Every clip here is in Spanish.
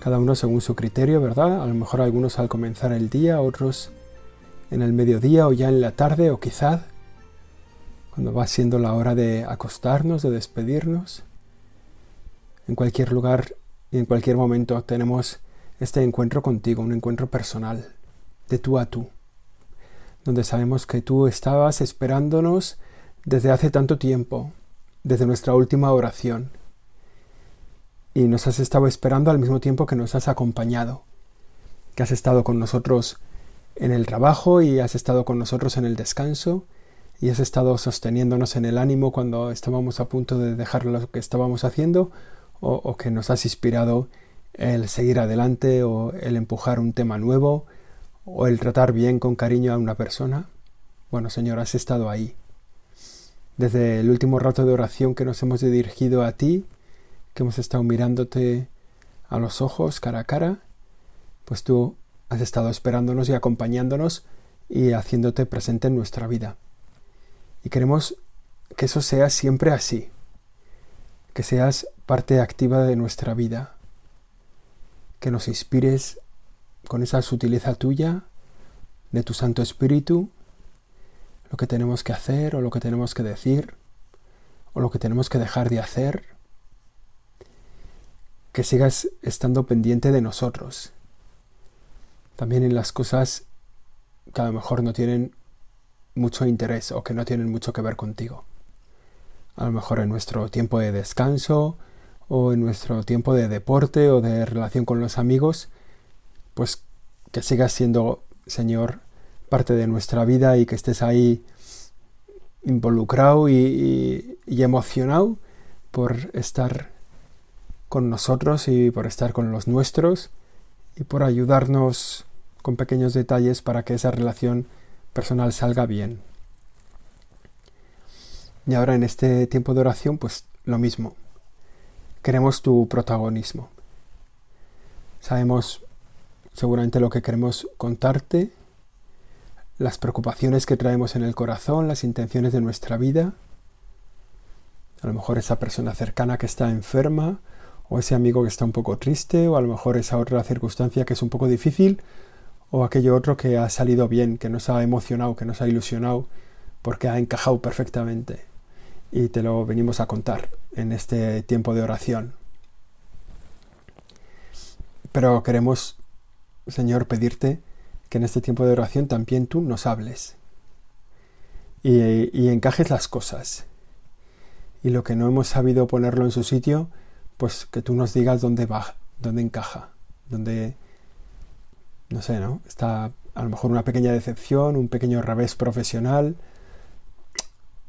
cada uno según su criterio, ¿verdad? A lo mejor algunos al comenzar el día, otros en el mediodía o ya en la tarde o quizás cuando va siendo la hora de acostarnos, de despedirnos. En cualquier lugar y en cualquier momento tenemos este encuentro contigo, un encuentro personal, de tú a tú, donde sabemos que tú estabas esperándonos desde hace tanto tiempo, desde nuestra última oración y nos has estado esperando al mismo tiempo que nos has acompañado, que has estado con nosotros en el trabajo y has estado con nosotros en el descanso y has estado sosteniéndonos en el ánimo cuando estábamos a punto de dejar lo que estábamos haciendo o, que nos has inspirado el seguir adelante o el empujar un tema nuevo o el tratar bien con cariño a una persona. Bueno, Señor, has estado ahí. Desde el último rato de oración que nos hemos dirigido a ti, que hemos estado mirándote a los ojos cara a cara, pues tú has estado esperándonos y acompañándonos y haciéndote presente en nuestra vida. Y queremos que eso sea siempre así, que seas parte activa de nuestra vida, que nos inspires con esa sutileza tuya, de tu Santo Espíritu, lo que tenemos que hacer o lo que tenemos que decir o lo que tenemos que dejar de hacer que sigas estando pendiente de nosotros. También en las cosas que a lo mejor no tienen mucho interés o que no tienen mucho que ver contigo. A lo mejor en nuestro tiempo de descanso o en nuestro tiempo de deporte o de relación con los amigos, pues que sigas siendo, Señor, parte de nuestra vida y que estés ahí involucrado y, y emocionado por estar con nosotros y por estar con los nuestros y por ayudarnos con pequeños detalles para que esa relación personal salga bien. Y ahora en este tiempo de oración, pues lo mismo. Queremos tu protagonismo. Sabemos seguramente lo que queremos contarte, las preocupaciones que traemos en el corazón, las intenciones de nuestra vida. A lo mejor esa persona cercana que está enferma, o ese amigo que está un poco triste, o a lo mejor esa otra circunstancia que es un poco difícil, o aquello otro que ha salido bien, que nos ha emocionado, que nos ha ilusionado, porque ha encajado perfectamente. Y te lo venimos a contar en este tiempo de oración. Pero queremos, Señor, pedirte que en este tiempo de oración también tú nos hables y, y encajes las cosas. Y lo que no hemos sabido ponerlo en su sitio, pues que tú nos digas dónde va, dónde encaja, dónde, no sé, ¿no? Está a lo mejor una pequeña decepción, un pequeño revés profesional,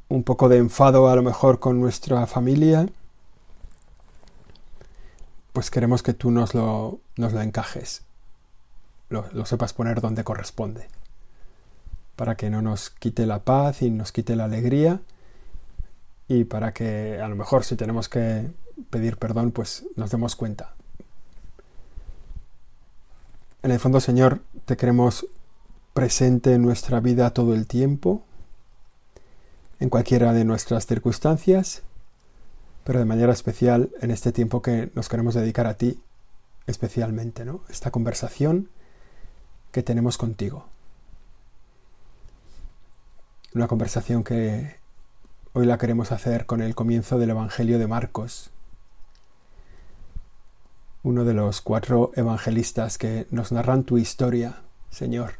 un poco de enfado a lo mejor con nuestra familia, pues queremos que tú nos lo, nos lo encajes, lo, lo sepas poner donde corresponde, para que no nos quite la paz y nos quite la alegría, y para que a lo mejor si tenemos que pedir perdón, pues nos demos cuenta. En el fondo, Señor, te queremos presente en nuestra vida todo el tiempo, en cualquiera de nuestras circunstancias, pero de manera especial en este tiempo que nos queremos dedicar a ti especialmente, ¿no? Esta conversación que tenemos contigo. Una conversación que hoy la queremos hacer con el comienzo del Evangelio de Marcos, uno de los cuatro evangelistas que nos narran tu historia, Señor.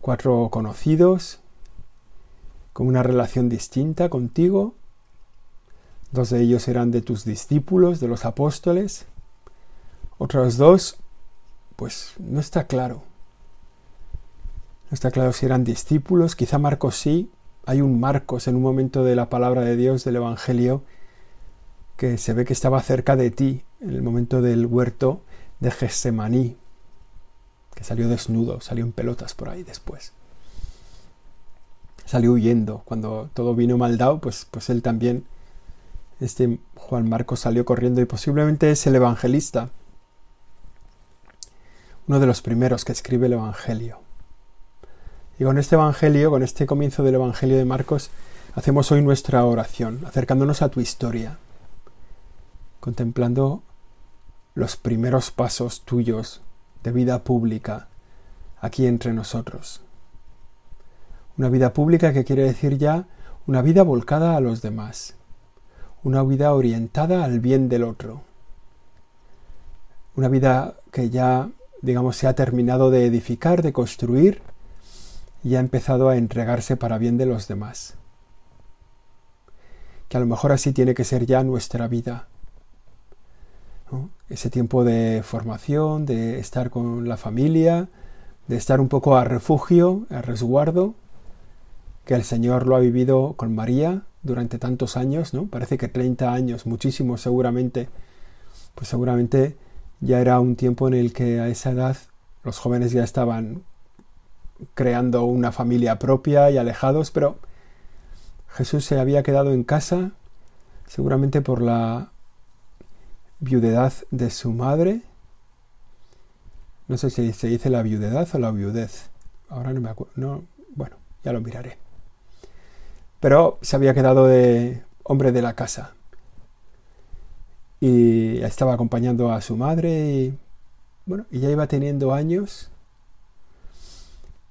Cuatro conocidos, con una relación distinta contigo. Dos de ellos eran de tus discípulos, de los apóstoles. Otros dos, pues no está claro. No está claro si eran discípulos, quizá Marcos sí. Hay un Marcos en un momento de la palabra de Dios del Evangelio que se ve que estaba cerca de ti en el momento del huerto de Getsemaní, que salió desnudo, salió en pelotas por ahí después. Salió huyendo. Cuando todo vino mal dado, pues, pues él también, este Juan Marcos salió corriendo y posiblemente es el evangelista, uno de los primeros que escribe el Evangelio. Y con este Evangelio, con este comienzo del Evangelio de Marcos, hacemos hoy nuestra oración, acercándonos a tu historia, contemplando los primeros pasos tuyos de vida pública aquí entre nosotros. Una vida pública que quiere decir ya una vida volcada a los demás, una vida orientada al bien del otro, una vida que ya, digamos, se ha terminado de edificar, de construir, y ha empezado a entregarse para bien de los demás. Que a lo mejor así tiene que ser ya nuestra vida, ese tiempo de formación, de estar con la familia, de estar un poco a refugio, a resguardo, que el Señor lo ha vivido con María durante tantos años, ¿no? Parece que 30 años, muchísimo seguramente, pues seguramente ya era un tiempo en el que a esa edad los jóvenes ya estaban creando una familia propia y alejados, pero Jesús se había quedado en casa, seguramente por la viudedad de su madre. No sé si se dice la viudedad o la viudez. Ahora no me acuerdo. No, bueno, ya lo miraré. Pero se había quedado de hombre de la casa. Y estaba acompañando a su madre y bueno, y ya iba teniendo años.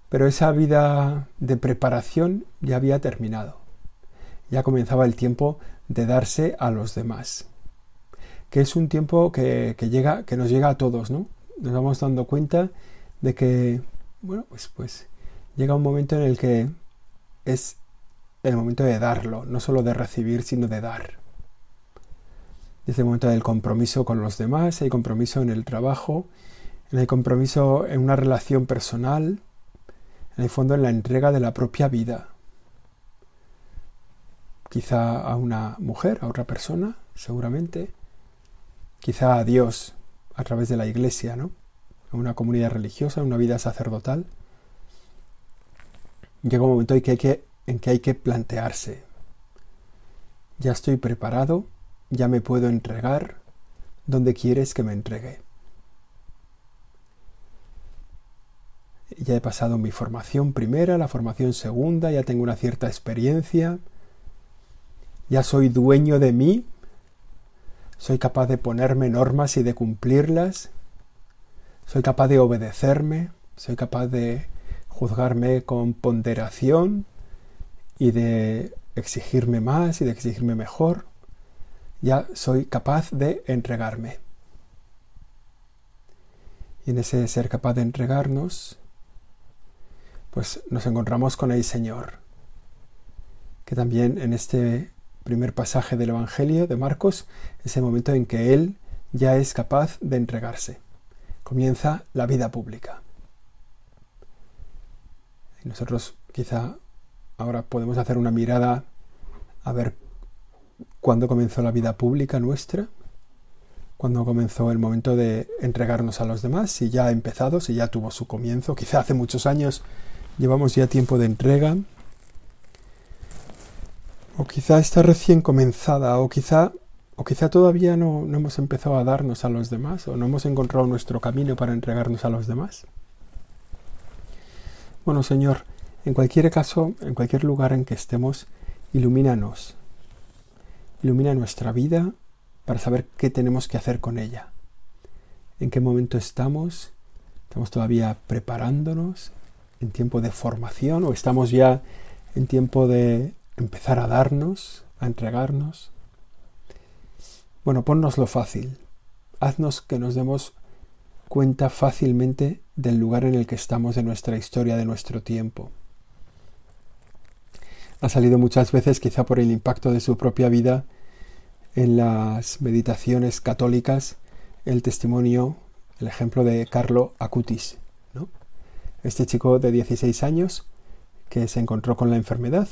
Pero esa vida de preparación ya había terminado. Ya comenzaba el tiempo de darse a los demás que es un tiempo que, llega, que nos llega a todos, ¿no? Nos vamos dando cuenta de que, bueno, pues, pues llega un momento en el que es el momento de darlo, no solo de recibir, sino de dar. Es el momento del compromiso con los demás, hay compromiso en el trabajo, hay compromiso en una relación personal, en el fondo en la entrega de la propia vida. Quizá a una mujer, a otra persona, seguramente, quizá a Dios a través de la iglesia, ¿no? A una comunidad religiosa, una vida sacerdotal. Llega un momento en que hay que, en que, hay que plantearse. Ya estoy preparado, ya me puedo entregar. ¿Dónde quieres que me entregue? Ya he pasado mi formación primera, la formación segunda, ya tengo una cierta experiencia. Ya soy dueño de mí, soy capaz de ponerme normas y de cumplirlas. Soy capaz de obedecerme. Soy capaz de juzgarme con ponderación y de exigirme más y de exigirme mejor. Ya soy capaz de entregarme. Y en ese ser capaz de entregarnos, pues nos encontramos con el Señor, que también en este primer pasaje del Evangelio de Marcos es el momento en que Él ya es capaz de entregarse. Comienza la vida pública. Y nosotros quizá ahora podemos hacer una mirada a ver cuándo comenzó la vida pública nuestra, cuándo comenzó el momento de entregarnos a los demás, si ya ha empezado, si ya tuvo su comienzo, quizá hace muchos años llevamos ya tiempo de entrega, o quizá está recién comenzada, o quizá, o quizá todavía no, no hemos empezado a darnos a los demás, o no hemos encontrado nuestro camino para entregarnos a los demás. Bueno, Señor, en cualquier caso, en cualquier lugar en que estemos, ilumínanos. Ilumina nuestra vida para saber qué tenemos que hacer con ella. En qué momento estamos. Estamos todavía preparándonos en tiempo de formación o estamos ya en tiempo de empezar a darnos, a entregarnos. Bueno, ponnoslo fácil. Haznos que nos demos cuenta fácilmente del lugar en el que estamos de nuestra historia, de nuestro tiempo. Ha salido muchas veces, quizá por el impacto de su propia vida, en las meditaciones católicas, el testimonio, el ejemplo de Carlo Acutis, ¿no? este chico de 16 años que se encontró con la enfermedad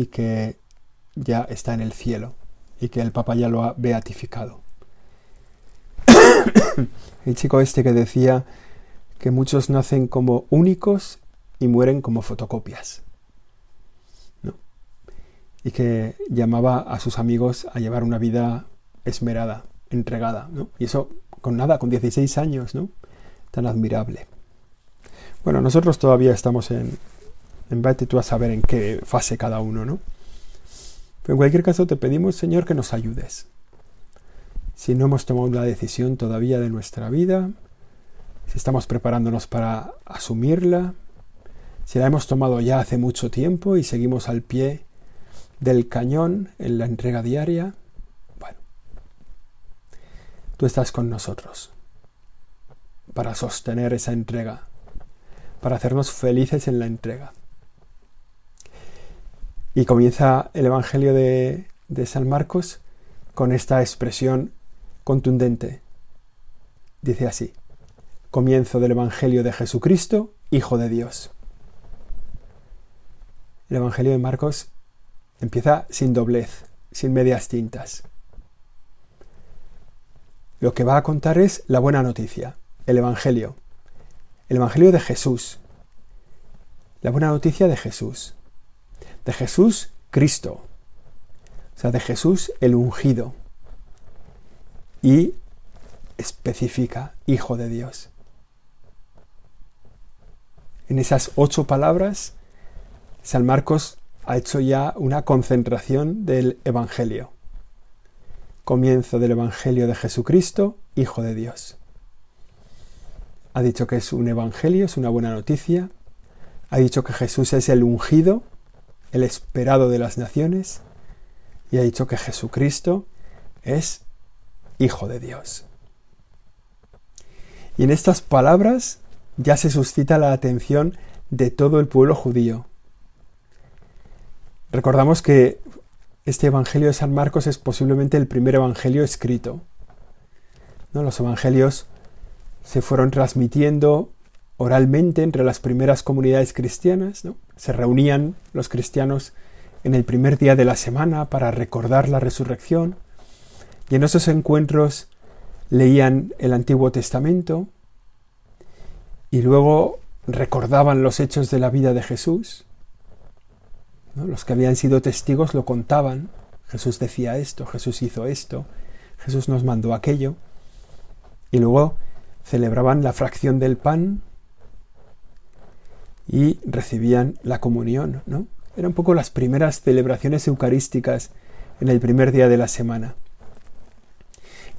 y que ya está en el cielo y que el Papa ya lo ha beatificado. el chico este que decía que muchos nacen como únicos y mueren como fotocopias. ¿no? Y que llamaba a sus amigos a llevar una vida esmerada, entregada. ¿no? Y eso con nada, con 16 años, ¿no? Tan admirable. Bueno, nosotros todavía estamos en, en vete tú a saber en qué fase cada uno, ¿no? Pero en cualquier caso te pedimos, Señor, que nos ayudes. Si no hemos tomado la decisión todavía de nuestra vida, si estamos preparándonos para asumirla, si la hemos tomado ya hace mucho tiempo y seguimos al pie del cañón en la entrega diaria, bueno, tú estás con nosotros para sostener esa entrega, para hacernos felices en la entrega. Y comienza el Evangelio de, San Marcos con esta expresión contundente. Dice así, comienzo del Evangelio de Jesucristo, Hijo de Dios. El Evangelio de Marcos empieza sin doblez, sin medias tintas. Lo que va a contar es la buena noticia, el Evangelio, el Evangelio de Jesús, la buena noticia de Jesús de Jesús Cristo, o sea, de Jesús el ungido, y especifica Hijo de Dios. En esas ocho palabras, San Marcos ha hecho ya una concentración del Evangelio. Comienzo del Evangelio de Jesucristo, Hijo de Dios. Ha dicho que es un Evangelio, es una buena noticia. Ha dicho que Jesús es el ungido, el esperado de las naciones, y ha dicho que Jesucristo es Hijo de Dios. Y en estas palabras ya se suscita la atención de todo el pueblo judío. Recordamos que este Evangelio de San Marcos es posiblemente el primer Evangelio escrito. ¿No? Los Evangelios se fueron transmitiendo oralmente entre las primeras comunidades cristianas. ¿no? Se reunían los cristianos en el primer día de la semana para recordar la resurrección y en esos encuentros leían el Antiguo Testamento y luego recordaban los hechos de la vida de Jesús. Los que habían sido testigos lo contaban. Jesús decía esto, Jesús hizo esto, Jesús nos mandó aquello. Y luego celebraban la fracción del pan y recibían la comunión, ¿no? Eran un poco las primeras celebraciones eucarísticas en el primer día de la semana.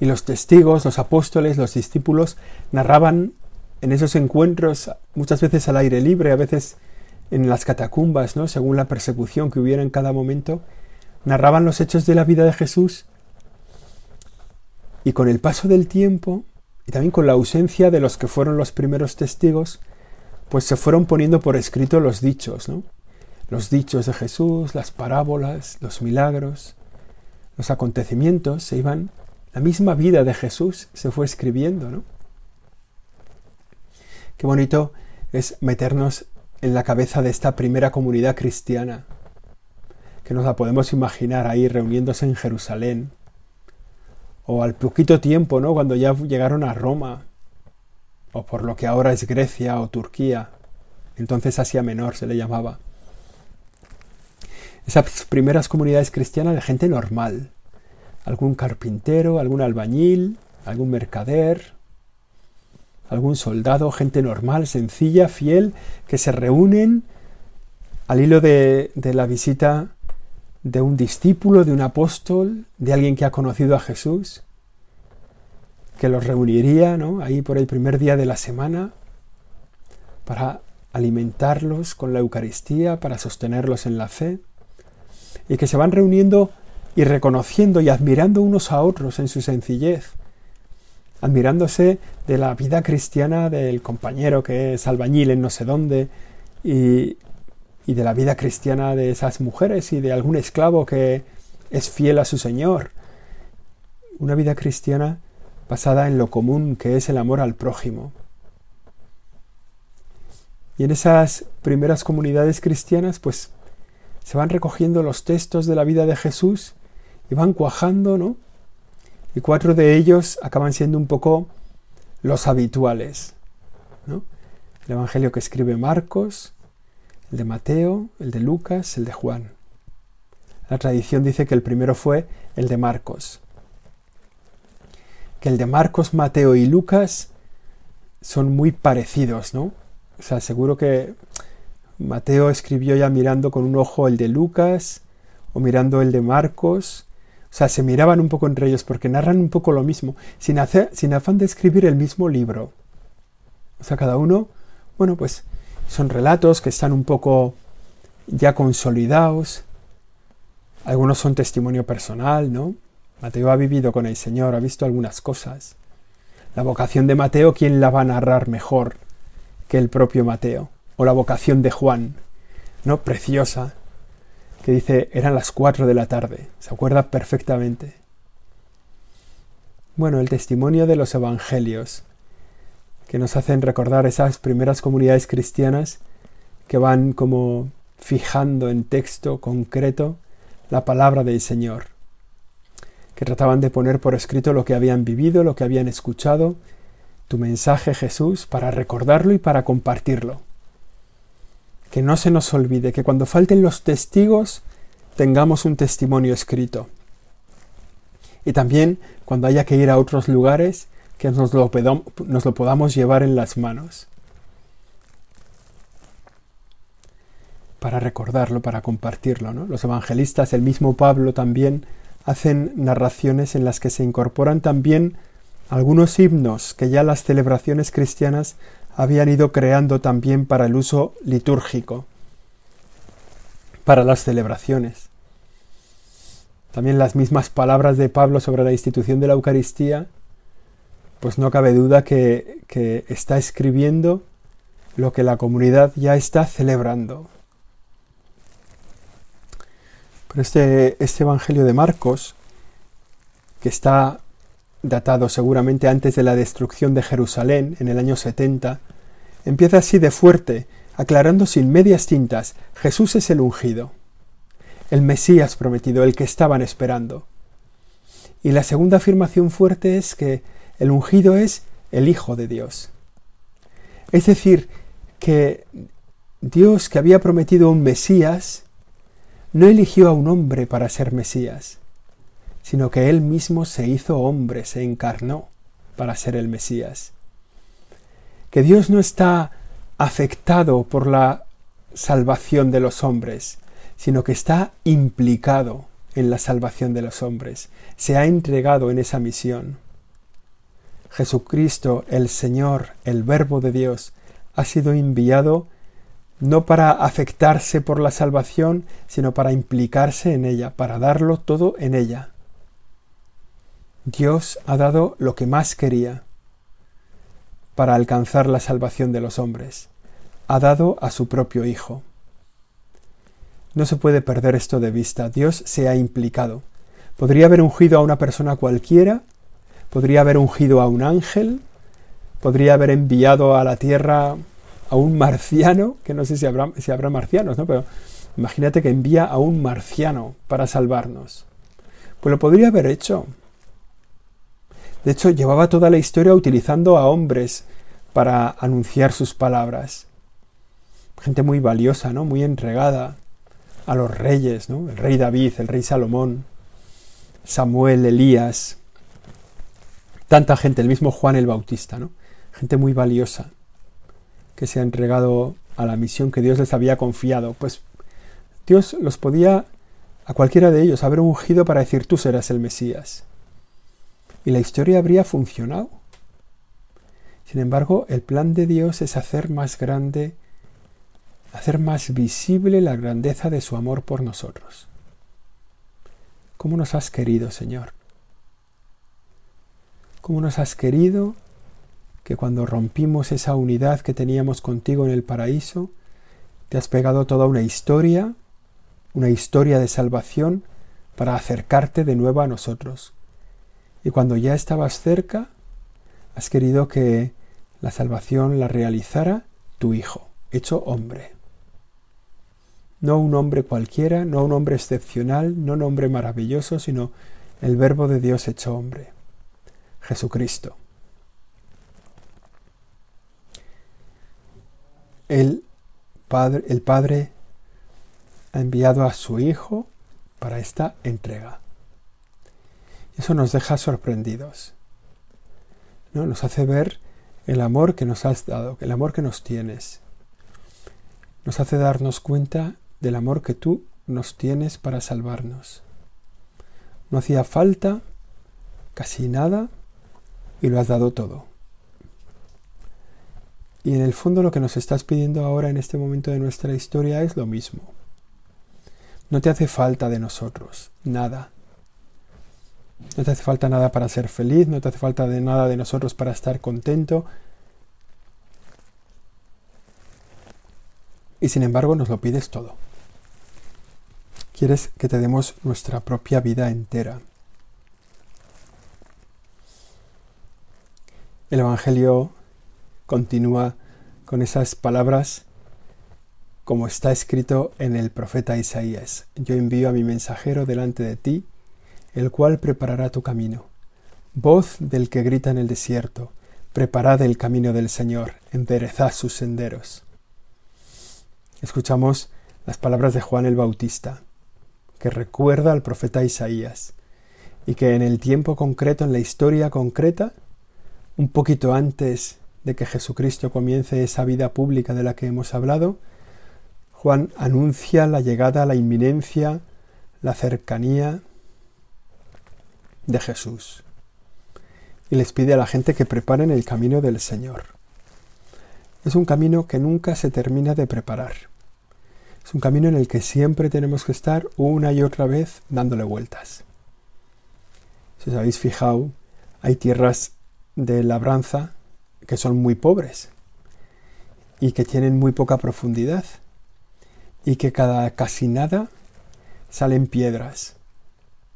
Y los testigos, los apóstoles, los discípulos narraban en esos encuentros, muchas veces al aire libre, a veces en las catacumbas, ¿no? según la persecución que hubiera en cada momento, narraban los hechos de la vida de Jesús y con el paso del tiempo y también con la ausencia de los que fueron los primeros testigos, pues se fueron poniendo por escrito los dichos, ¿no? Los dichos de Jesús, las parábolas, los milagros, los acontecimientos se iban, la misma vida de Jesús se fue escribiendo, ¿no? Qué bonito es meternos en la cabeza de esta primera comunidad cristiana, que nos la podemos imaginar ahí reuniéndose en Jerusalén, o al poquito tiempo, ¿no? Cuando ya llegaron a Roma, o por lo que ahora es Grecia o Turquía, entonces Asia Menor se le llamaba. Esas primeras comunidades cristianas de gente normal, algún carpintero, algún albañil, algún mercader, algún soldado, gente normal, sencilla, fiel, que se reúnen al hilo de, de la visita de un discípulo, de un apóstol, de alguien que ha conocido a Jesús, que los reuniría ¿no? ahí por el primer día de la semana para alimentarlos con la Eucaristía, para sostenerlos en la fe, y que se van reuniendo y reconociendo y admirando unos a otros en su sencillez, admirándose de la vida cristiana del compañero que es albañil en no sé dónde, y, y de la vida cristiana de esas mujeres y de algún esclavo que es fiel a su Señor. Una vida cristiana basada en lo común que es el amor al prójimo. Y en esas primeras comunidades cristianas, pues se van recogiendo los textos de la vida de Jesús y van cuajando, ¿no? Y cuatro de ellos acaban siendo un poco los habituales, ¿no? El Evangelio que escribe Marcos, el de Mateo, el de Lucas, el de Juan. La tradición dice que el primero fue el de Marcos. Que el de Marcos, Mateo y Lucas son muy parecidos, ¿no? O sea, seguro que Mateo escribió ya mirando con un ojo el de Lucas o mirando el de Marcos. O sea, se miraban un poco entre ellos porque narran un poco lo mismo, sin, hacer, sin afán de escribir el mismo libro. O sea, cada uno, bueno, pues son relatos que están un poco ya consolidados. Algunos son testimonio personal, ¿no? Mateo ha vivido con el Señor, ha visto algunas cosas. La vocación de Mateo, ¿quién la va a narrar mejor que el propio Mateo? O la vocación de Juan, ¿no? Preciosa, que dice, eran las cuatro de la tarde, se acuerda perfectamente. Bueno, el testimonio de los evangelios, que nos hacen recordar esas primeras comunidades cristianas que van como fijando en texto concreto la palabra del Señor, que trataban de poner por escrito lo que habían vivido, lo que habían escuchado, tu mensaje Jesús, para recordarlo y para compartirlo. Que no se nos olvide que cuando falten los testigos tengamos un testimonio escrito. Y también cuando haya que ir a otros lugares, que nos lo, nos lo podamos llevar en las manos. Para recordarlo, para compartirlo. ¿no? Los evangelistas, el mismo Pablo también, hacen narraciones en las que se incorporan también algunos himnos que ya las celebraciones cristianas habían ido creando también para el uso litúrgico, para las celebraciones. También las mismas palabras de Pablo sobre la institución de la Eucaristía pues no cabe duda que, está escribiendo lo que la comunidad ya está celebrando. Este, este Evangelio de Marcos, que está datado seguramente antes de la destrucción de Jerusalén en el año 70, empieza así de fuerte, aclarando sin medias tintas, Jesús es el ungido, el Mesías prometido, el que estaban esperando. Y la segunda afirmación fuerte es que el ungido es el Hijo de Dios. Es decir, que Dios que había prometido un Mesías, no eligió a un hombre para ser Mesías, sino que Él mismo se hizo hombre, se encarnó para ser el Mesías. Que Dios no está afectado por la salvación de los hombres, sino que está implicado en la salvación de los hombres, se ha entregado en esa misión. Jesucristo, el Señor, el Verbo de Dios, ha sido enviado no para afectarse por la salvación, sino para implicarse en ella, para darlo todo en ella. Dios ha dado lo que más quería para alcanzar la salvación de los hombres. Ha dado a su propio Hijo. No se puede perder esto de vista. Dios se ha implicado. Podría haber ungido a una persona cualquiera podría haber ungido a un ángel, podría haber enviado a la tierra a un marciano, que no sé si habrá, si habrá marcianos, ¿no? Pero imagínate que envía a un marciano para salvarnos. Pues lo podría haber hecho. De hecho, llevaba toda la historia utilizando a hombres para anunciar sus palabras. Gente muy valiosa, ¿no? Muy entregada a los reyes, ¿no? El rey David, el rey Salomón, Samuel, Elías, tanta gente, el mismo Juan el Bautista, ¿no? Gente muy valiosa que se ha entregado a la misión que Dios les había confiado. Pues Dios los podía a cualquiera de ellos haber ungido para decir tú serás el Mesías. Y la historia habría funcionado. Sin embargo, el plan de Dios es hacer más grande, hacer más visible la grandeza de su amor por nosotros. ¿Cómo nos has querido, Señor? cómo nos has querido, que cuando rompimos esa unidad que teníamos contigo en el paraíso, te has pegado toda una historia, una historia de salvación para acercarte de nuevo a nosotros. Y cuando ya estabas cerca, has querido que la salvación la realizara tu Hijo, hecho hombre. no un hombre cualquiera, no un hombre excepcional, no un hombre maravilloso, sino el Verbo de Dios hecho hombre, Jesucristo. El Padre, el Padre ha enviado a su Hijo para esta entrega. Eso nos deja sorprendidos. ¿no? Nos hace ver el amor que nos has dado, el amor que nos tienes. Nos hace darnos cuenta del amor que tú nos tienes para salvarnos. No hacía falta casi nada y lo has dado todo. Y en el fondo lo que nos estás pidiendo ahora en este momento de nuestra historia es lo mismo. No te hace falta de nosotros, nada. No te hace falta nada para ser feliz, no te hace falta de nada de nosotros para estar contento. Y sin embargo nos lo pides todo. Quieres que te demos nuestra propia vida entera. El Evangelio continúa con esas palabras como está escrito en el profeta Isaías. Yo envío a mi mensajero delante de ti, el cual preparará tu camino. Voz del que grita en el desierto, preparad el camino del Señor, enderezad sus senderos. Escuchamos las palabras de Juan el Bautista que recuerda al profeta Isaías y que en el tiempo concreto, en la historia concreta, un poquito antes de que Jesucristo comience esa vida pública de la que hemos hablado, Juan anuncia la llegada, la inminencia, la cercanía de Jesús y les pide a la gente que preparen el camino del Señor. Es un camino que nunca se termina de preparar. Es un camino en el que siempre tenemos que estar una y otra vez dándole vueltas. Si os habéis fijado, hay tierras de labranza que son muy pobres y que tienen muy poca profundidad y que cada casi nada salen piedras.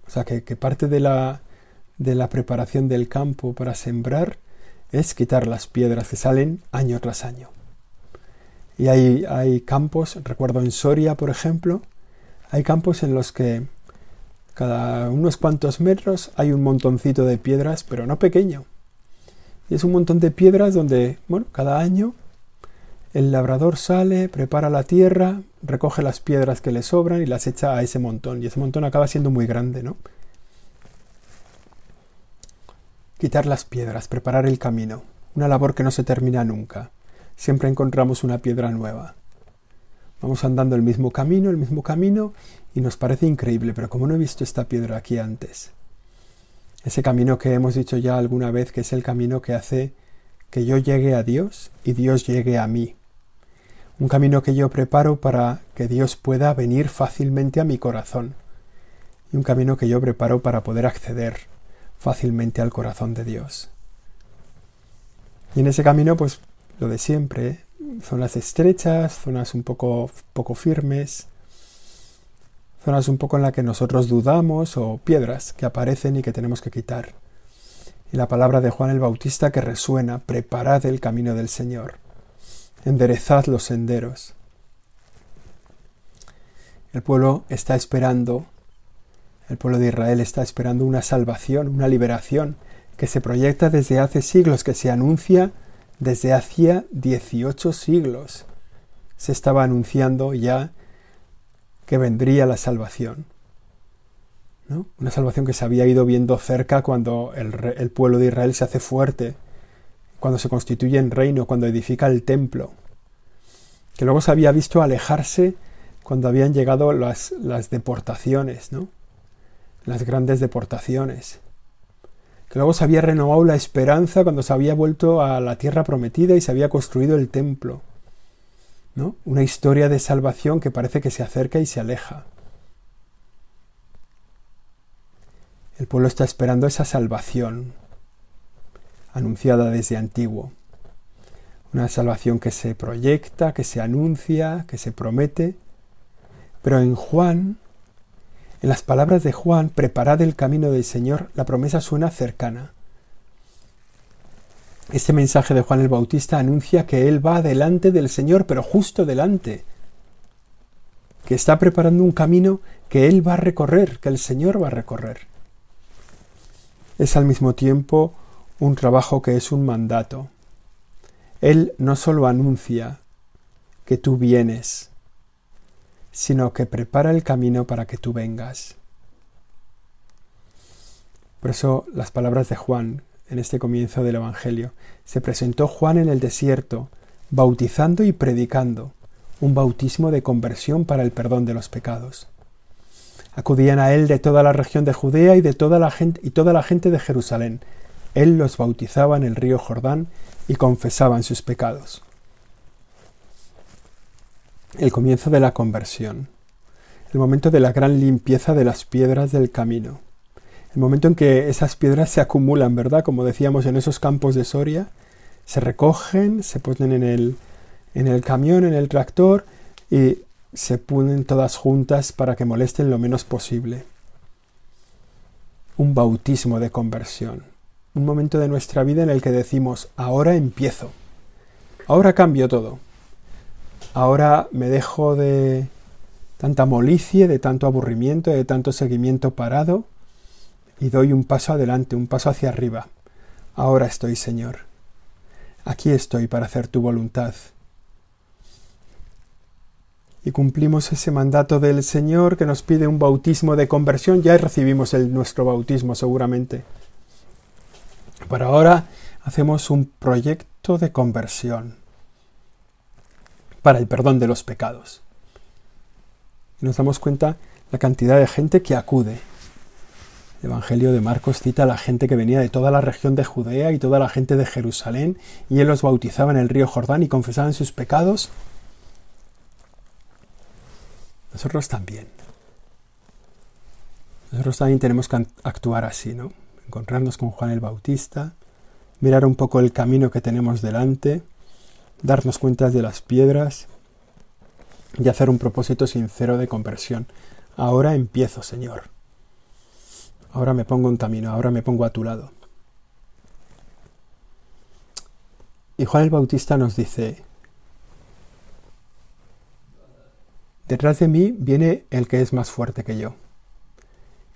O sea que, que parte de la, de la preparación del campo para sembrar es quitar las piedras que salen año tras año. Y hay, hay campos, recuerdo en Soria, por ejemplo, hay campos en los que cada unos cuantos metros hay un montoncito de piedras, pero no pequeño. Y es un montón de piedras donde, bueno, cada año el labrador sale, prepara la tierra, recoge las piedras que le sobran y las echa a ese montón. Y ese montón acaba siendo muy grande, ¿no? Quitar las piedras, preparar el camino. Una labor que no se termina nunca siempre encontramos una piedra nueva. Vamos andando el mismo camino, el mismo camino, y nos parece increíble, pero como no he visto esta piedra aquí antes? Ese camino que hemos dicho ya alguna vez que es el camino que hace que yo llegue a Dios y Dios llegue a mí. Un camino que yo preparo para que Dios pueda venir fácilmente a mi corazón. Y un camino que yo preparo para poder acceder fácilmente al corazón de Dios. Y en ese camino pues lo de siempre, zonas estrechas, zonas un poco, poco firmes, zonas un poco en las que nosotros dudamos o piedras que aparecen y que tenemos que quitar. Y la palabra de Juan el Bautista que resuena, preparad el camino del Señor, enderezad los senderos. El pueblo está esperando, el pueblo de Israel está esperando una salvación, una liberación que se proyecta desde hace siglos, que se anuncia desde hacía 18 siglos se estaba anunciando ya que vendría la salvación. ¿no? Una salvación que se había ido viendo cerca cuando el, el, pueblo de Israel se hace fuerte, cuando se constituye en reino, cuando edifica el templo, que luego se había visto alejarse cuando habían llegado las, las deportaciones, ¿no? las grandes deportaciones que luego se había renovado la esperanza cuando se había vuelto a la tierra prometida y se había construido el templo. Una historia de salvación que parece que se acerca y se aleja. El pueblo está esperando esa salvación anunciada desde antiguo. Una salvación que se proyecta, que se anuncia, que se promete. Pero en Juan en las palabras de Juan, preparad el camino del Señor, la promesa suena cercana. Este mensaje de Juan el Bautista anuncia que Él va delante del Señor, pero justo delante. que está preparando un camino que Él va a recorrer, que el Señor va a recorrer. Es al mismo tiempo un trabajo que es un mandato. Él no solo anuncia que tú vienes, sino que prepara el camino para que tú vengas. Por eso las palabras de Juan en este comienzo del Evangelio. Se presentó Juan en el desierto, bautizando y predicando, un bautismo de conversión para el perdón de los pecados. Acudían a él de toda la región de Judea y de toda la gente toda la gente de Jerusalén. Él los bautizaba en el río Jordán y confesaban sus pecados. El comienzo de la conversión, el momento de la gran limpieza de las piedras del camino, el momento en que esas piedras se acumulan, ¿verdad? Como decíamos en esos campos de Soria, se recogen, se ponen en el, en el camión, en el tractor y se ponen todas juntas para que molesten lo menos posible. Un bautismo de conversión, un momento de nuestra vida en el que decimos, ahora empiezo, ahora cambio todo, ahora me dejo de tanta molicie, de tanto aburrimiento, de tanto seguimiento parado, y doy un paso adelante, un paso hacia arriba. Ahora estoy, Señor. Aquí estoy para hacer tu voluntad. Y cumplimos ese mandato del Señor que nos pide un bautismo de conversión. Ya recibimos el, nuestro bautismo seguramente. Pero ahora hacemos un proyecto de conversión para el perdón de los pecados. Y nos damos cuenta la cantidad de gente que acude el Evangelio de Marcos cita a la gente que venía de toda la región de Judea y toda la gente de Jerusalén, y él los bautizaba en el río Jordán y confesaban sus pecados. Nosotros también. Nosotros también tenemos que actuar así, ¿no? Encontrarnos con Juan el Bautista, mirar un poco el camino que tenemos delante, darnos cuenta de las piedras y hacer un propósito sincero de conversión. Ahora empiezo, Señor ahora me pongo en camino, ahora me pongo a tu lado. Y Juan el Bautista nos dice, detrás de mí viene el que es más fuerte que yo,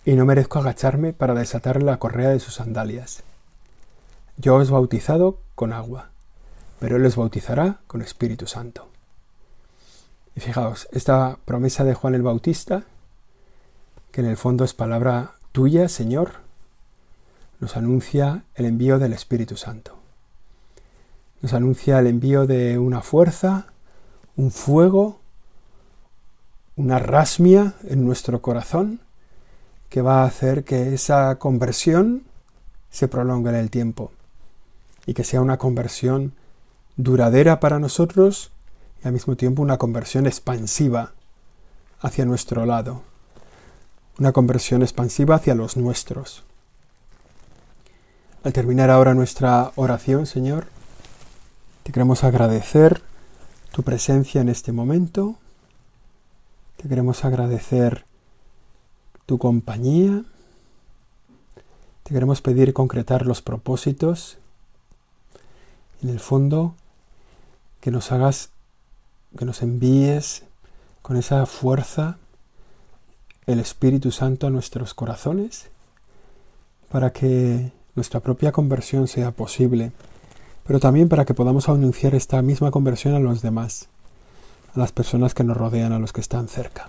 y no merezco agacharme para desatar la correa de sus sandalias. Yo os bautizado con agua, pero él os bautizará con Espíritu Santo. Y fijaos, esta promesa de Juan el Bautista, que en el fondo es palabra tuya, Señor, nos anuncia el envío del Espíritu Santo. Nos anuncia el envío de una fuerza, un fuego, una rasmia en nuestro corazón que va a hacer que esa conversión se prolongue en el tiempo y que sea una conversión duradera para nosotros y al mismo tiempo una conversión expansiva hacia nuestro lado una conversión expansiva hacia los nuestros. Al terminar ahora nuestra oración, Señor, te queremos agradecer tu presencia en este momento, te queremos agradecer tu compañía, te queremos pedir concretar los propósitos, en el fondo, que nos hagas, que nos envíes con esa fuerza el Espíritu Santo a nuestros corazones para que nuestra propia conversión sea posible, pero también para que podamos anunciar esta misma conversión a los demás, a las personas que nos rodean, a los que están cerca.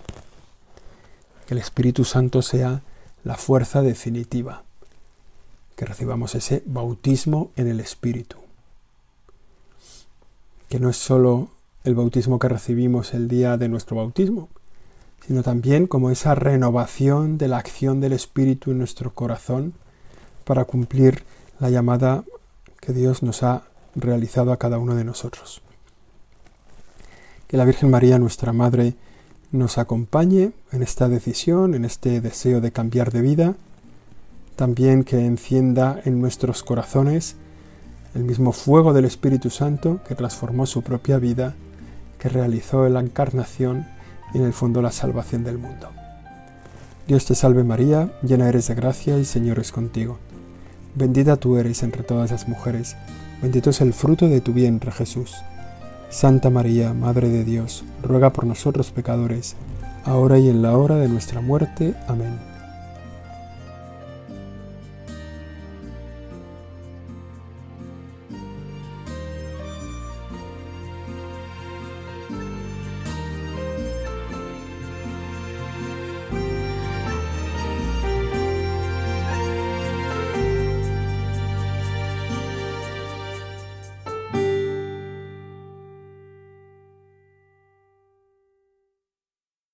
Que el Espíritu Santo sea la fuerza definitiva, que recibamos ese bautismo en el Espíritu, que no es sólo el bautismo que recibimos el día de nuestro bautismo, sino también como esa renovación de la acción del Espíritu en nuestro corazón para cumplir la llamada que Dios nos ha realizado a cada uno de nosotros. Que la Virgen María, nuestra Madre, nos acompañe en esta decisión, en este deseo de cambiar de vida, también que encienda en nuestros corazones el mismo fuego del Espíritu Santo que transformó su propia vida, que realizó la encarnación y en el fondo la salvación del mundo. Dios te salve María, llena eres de gracia y Señor es contigo. Bendita tú eres entre todas las mujeres, bendito es el fruto de tu vientre Jesús. Santa María, Madre de Dios, ruega por nosotros pecadores, ahora y en la hora de nuestra muerte. Amén.